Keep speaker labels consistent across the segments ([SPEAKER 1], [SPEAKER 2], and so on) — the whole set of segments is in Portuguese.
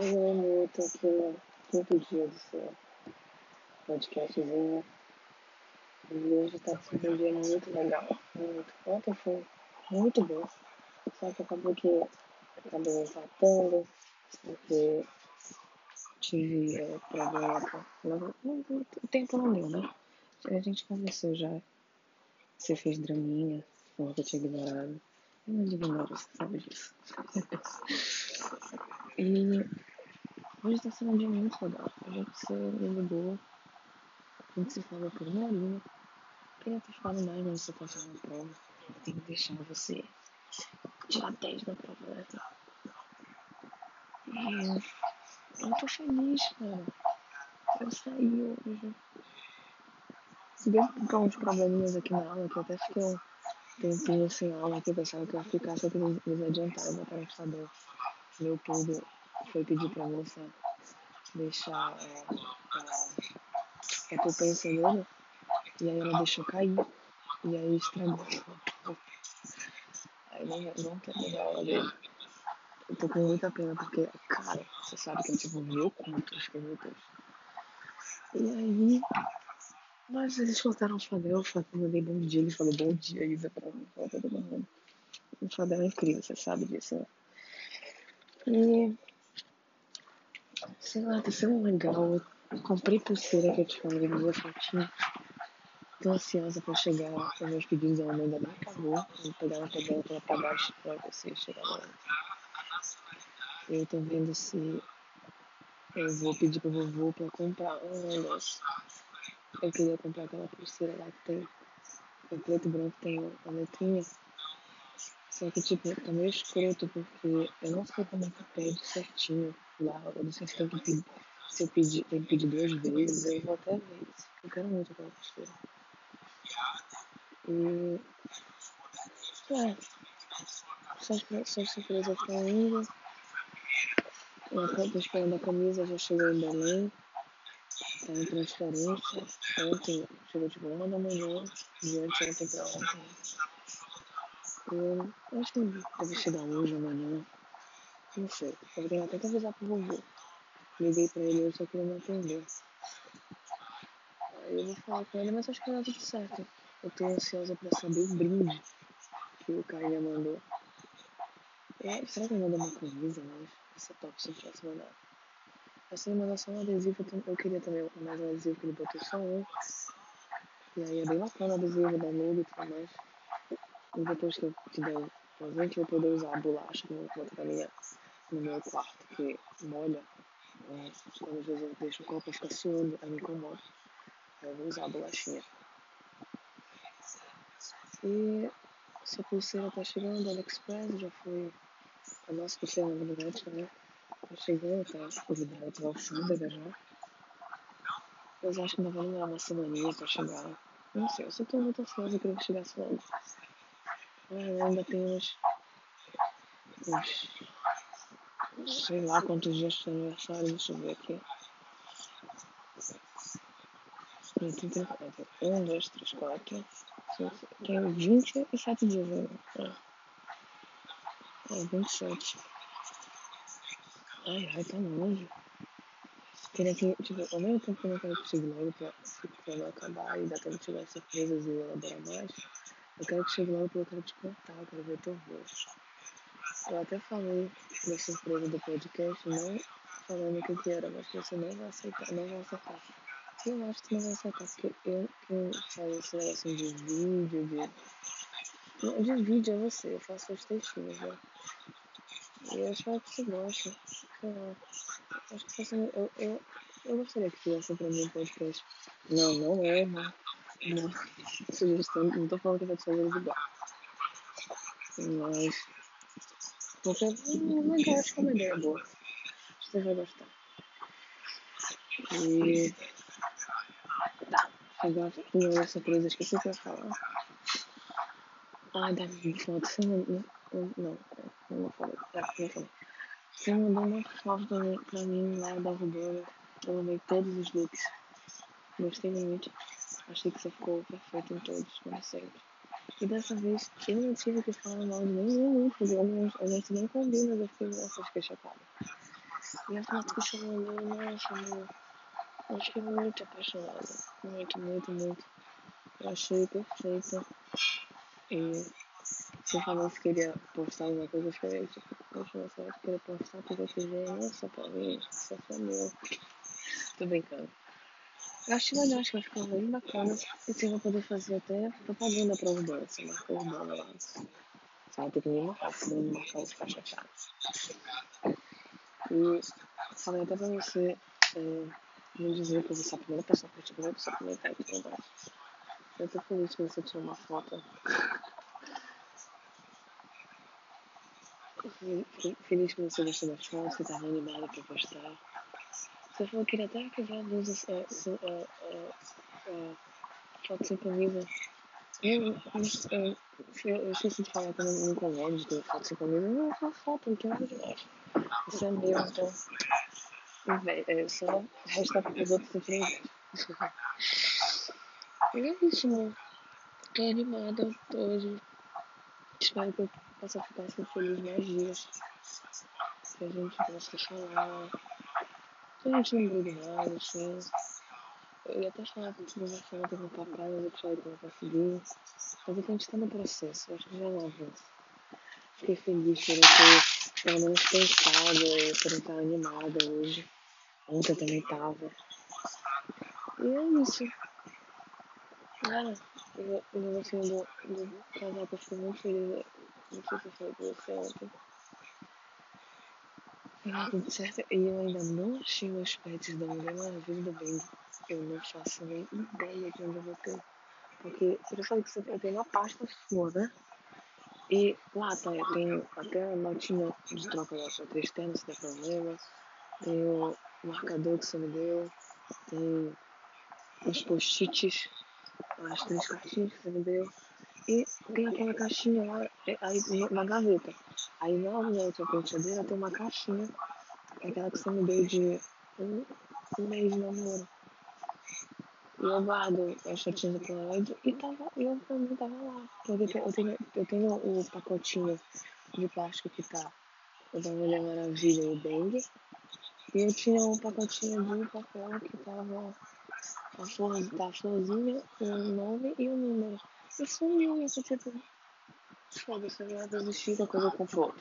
[SPEAKER 1] Hoje eu tô aqui no quinto dia do seu podcastzinho. E hoje tá sendo um dia muito legal. Muito. Ontem foi muito bom. Só que acabou que acabou empatando, porque tive é, problema com. Não, não, o tempo não deu, né? A gente conversou já. Você fez draminha, como eu tinha ignorado. Eu não ignoro, você sabe disso. e hoje tá sendo um dia muito legal. A gente se ligou, a gente se falou por uma horinha. Queria ter falado mais, mas você tá fazendo prova. Eu tenho que deixar você tirar 10 na prova, né? E eu tô feliz, cara. Eu saí hoje. Deu um de probleminhas aqui na aula, que eu até fiquei um tempinho sem aula aqui, pensava que eu ia ficar, só que eles adiantaram, botaram no saber. Meu tudo foi pedir pra moça deixar é, a, a poupança dele, e aí ela deixou cair, e aí estragou. Aí não, não quero pegar a aula dele. Eu tô com muita pena, porque, cara, você sabe que é tipo conto, acho que é meu Deus. E aí, mas eles voltaram o Fadel, Fadel mandei bom dia, ele falou bom dia, Isa, pra mim, pra todo mundo. O Fadel é incrível, você sabe disso, né? E, sei lá, tá sendo legal. Eu comprei pulseira que eu te falei, duas fotinhas. Tô ansiosa pra chegar, os meus pedidos ao ainda não acabou. Vou pegar uma tabela pra baixo pra você chegar lá. Eu tô vendo se eu vou pedir pro vovô pra comprar um negócio. Eu queria comprar aquela pulseira lá que tem. O preto e branco tem a letrinha. Só que, tipo, tá meio escroto porque eu não sei como é que pede certinho Eu não sei se tem que pedir. Se eu pedir, tem que pedir duas vezes, eu vou até ver isso. Eu quero muito aquela pulseira. E. É. Só as surpresas estão indo. Eu tô esperando a camisa, já chegou em Belém. Tá em transferência. Ontem chegou tipo uma da manhã, de ontem pra ontem. Eu acho que deve chegar hoje, amanhã. Não sei. Eu tenho até que avisar pro vovô. Liguei pra ele, eu só queria me atender. Aí eu vou falar com ele, mas acho que vai dar tudo certo. Eu tô ansiosa pra saber o brinde que o Caio me mandou. É, será que ele mandou uma camisa, mas isso é top se eu tivesse mandado. Assim, mandou só um adesivo, eu queria também mais um adesivo que ele botou só um. E aí é bem bacana o adesivo da Nube e tudo mais. E depois que eu te der o presente, eu vou poder usar a bolacha que eu boto na minha, no meu quarto, que molha. É, quando às vezes eu deixo o copo ficar suando, aí me incomoda. Eu vou usar a bolachinha. E essa pulseira tá chegando do AliExpress, já foi a nossa pulseira verdade, né? Tá chegando, tá? Os hidratos alfândega já. Mas acho que ainda vai demorar uma semaninha pra chegar. Não sei, eu só tô muito ansiosa, queria que chegasse logo. Ah, ainda tem uns, uns. Sei lá quantos dias de aniversário, deixa eu ver aqui. Tem 34. 1, 2, 3, 4. Tem 27 dias ainda. É. é 27. Ai, ai, tá longe. Queria que, tipo, ao mesmo tempo que eu não quero que chegue logo pra, não acabar e dar tempo de tirar surpresas e elaborar mais, eu quero que chegue logo porque eu quero te contar, eu quero ver teu rosto. Eu até falei da surpresa do podcast, não falando o que, que era, mas você não vai aceitar, não vai aceitar. Eu acho que não vai aceitar, porque eu que faço esse negócio de vídeo, de. De vídeo é você, eu faço os textinhos, né? E eu espero que você goste. Sei lá. Acho que você. Eu, eu, eu gostaria que fizesse pra mim um podcast. Não, não é, né? Não. Sugestão, não tô falando que vai te fazer igual. Mas. Porque hum, legal, acho que é uma ideia boa. Acho que você vai gostar. E. Tá. Agora, uma das surpresas que eu ia falar. Ah, da foto. Você não. Não, não, não falei. É, não falei. Você mandou uma foto pra mim, pra mim lá da Rubana. Eu amei todos os looks. Gostei muito. Achei que você ficou perfeito em todos, como sempre. E dessa vez eu não tive que falar mal de nenhum, porque a gente nem combina, eu fiquei, nossa, fiquei chapada. E a foto que você mandou, nossa, amor. Eu fiquei muito apaixonada. Muito, muito, muito. Eu achei perfeita. E você falou que queria postar alguma coisa diferente. Poxa, você vai querer postar porque eu quiser. Nossa, pra mim, isso é meu. Tô brincando. Eu acho que vai ficar bem bacana. E você vai poder fazer até propaganda pra Urbana, marca Urbana lá. Você vai ter que me marcar, senão me marcar os ficar chateado. E falei até pra você é, me dizer que eu vou a primeira pessoa que eu te primeira pessoa a comentar e tudo mais. Eu tô feliz que você tirou uma foto. Feliz que você gostou da foto, que tava animada pra postar. Você falou que queria até que a blusa, é, é, é, é, foto sem camisa. Eu, eu, eu, eu esqueci de falar que eu não me incomodo de ter foto sem camisa. Não, é uma foto, não tem nada demais. Isso é meu, então. É, só resta para os outros sofrerem. E é isso, mano. Tô animada hoje. Espero que eu possa ficar assim feliz mais dias. Que a gente possa falar. Que a gente não brigue mais, assim. Eu ia até falar que eu falar que eu vou pra praia, mas eu falei que eu não consegui. Mas é que a gente tá no processo, eu acho que já um avanço. Fiquei feliz por eu ter pelo menos pensado e por eu estar animada hoje. Ontem eu também tava. E é isso. Cara, eu, eu negocinho do, do casal que eu fiquei muito feliz. Não sei se eu falei pra você ontem. Certo. E eu ainda não achei meus pets da Mulher Maravilha do Bem. Eu não faço nem ideia de onde eu vou ter. Porque eu falei que você tem uma pasta sua, né? E lá tá, tem até a notinha de troca da outra externa, se der problema. Tem o marcador que você me deu. Tem os post-its, as três caixinhas que você me deu. E tem aquela caixinha lá, é, aí na gaveta. Aí na outra penteadeira tem uma caixinha, aquela que você me deu de um, um mês de namoro. E eu guardo as fotinhas do Polaroid e tava, eu também tava lá. Porque eu tenho, eu tenho o pacotinho de plástico que tá o da Mulher Maravilha e o Bang. E eu tinha um pacotinho de papel que tava a flor, da florzinha, o nome e o número. E sumiu, isso tipo, foda-se, eu ia desistir da coisa eu compro.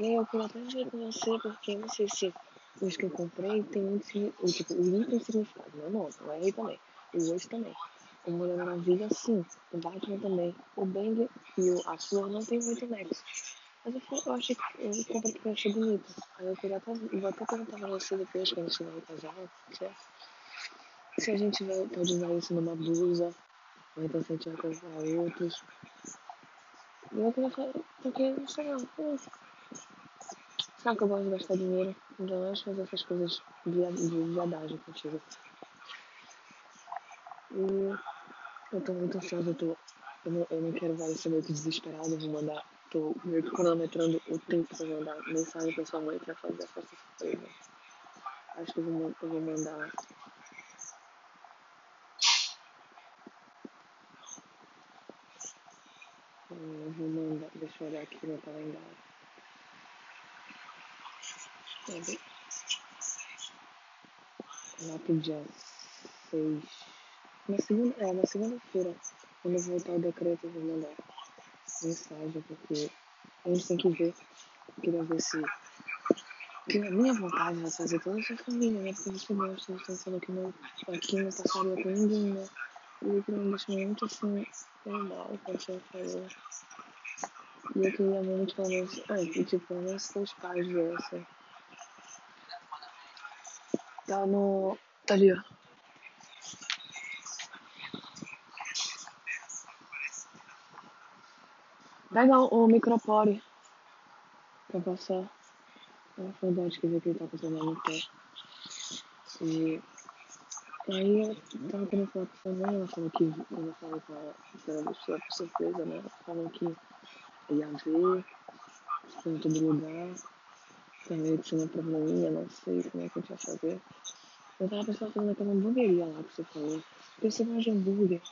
[SPEAKER 1] E aí eu queria até ver com você, porque não sei se os que eu comprei tem muito, tipo, o I tem significado, não, não, o R também, o 8 também. O Mulher Maravilha, sim, o Batman também. O Bang e o, a flor não tem muito nexo. Mas eu, eu que eu comprei porque eu achei bonito. Aí eu queria até, vou até perguntar pra você depois, quando a gente vai casar, certo? Se a gente vai, pode usar isso numa blusa, ou então se a gente vai comprar outros. E eu queria falar, porque, sei lá, eu, sabe que eu gosto de gastar dinheiro, então eu fazer essas coisas de, de viadagem contigo. E eu tô muito ansiosa, eu tô. Eu não, eu não quero parecer muito desesperada, vou mandar. Tô meio que cronometrando o tempo pra mandar mensagem pra sua mãe pra fazer a festa surpresa. Acho que eu vou, eu vou mandar. Eu vou mandar. Deixa eu olhar aqui no calendário. É, lá pro dia 6. Na segunda, é, na segunda-feira, quando eu voltar o decreto, eu vou mandar mensagem, porque a gente tem que ver. Eu queria ver se. Porque a minha vontade é fazer toda essa família, né? Porque você gosta, você falou que não, aqui não passaria com ninguém, né? E aquilo me deixou muito assim, bem mal quando você falou. E eu queria muito pelo menos. Ah, e tipo, pelo menos seus pais viessem. Tá no. Tá ali, ó. Pega o micropore pra passar. É saudade que que ele tá com o celular no pé. E aí eu tava querendo falar com sua mãe, ela falou que eu falei com ela, que ela deixou por surpresa, né? Ela falou que ia ver, em todo lugar. Também tinha um probleminha, não sei como é que a gente vai fazer. Eu tava pensando fazendo aquela hamburgueria lá que você falou. Você gosta de hambúrguer.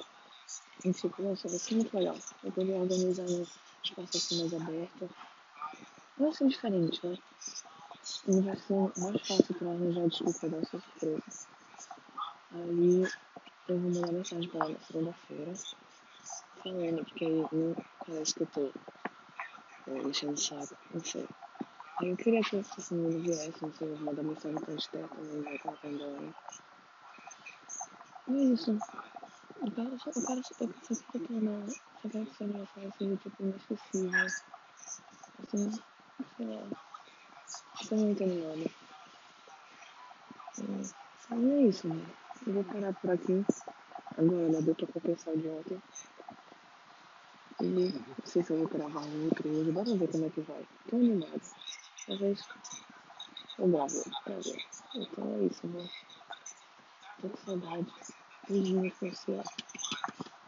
[SPEAKER 1] E tipo, nossa, vai ser muito legal. Eu poder organizar um espaço assim mais aberto. Vai ser diferente, né? E vai ser mais fácil para arranjar desculpa da sua surpresa. Aí eu vou mandar mensagem para ela na segunda-feira, falando, porque aí não parece que eu tô é, enchendo o saco, não sei. Aí eu queria que esse menino viesse, não sei, vou mandar mensagem para Esther também, vai colocar em banho. E é isso. O cara só, o cara só, eu só fico tendo, só quero que você me faça assim, tipo, inesquecível. Assim, sei lá. Estou muito animada. E é isso, né? Eu vou parar por aqui. Agora, né? Deu pra compensar de ontem. E não sei se eu vou gravar um outro hoje. Bora ver como é que vai. Tô animado. Talvez eu gravo pra ver. Então é isso, né? Tô com saudade. Beijinho pra você.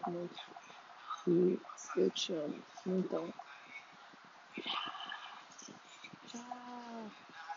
[SPEAKER 1] Muito. E eu te amo. Então.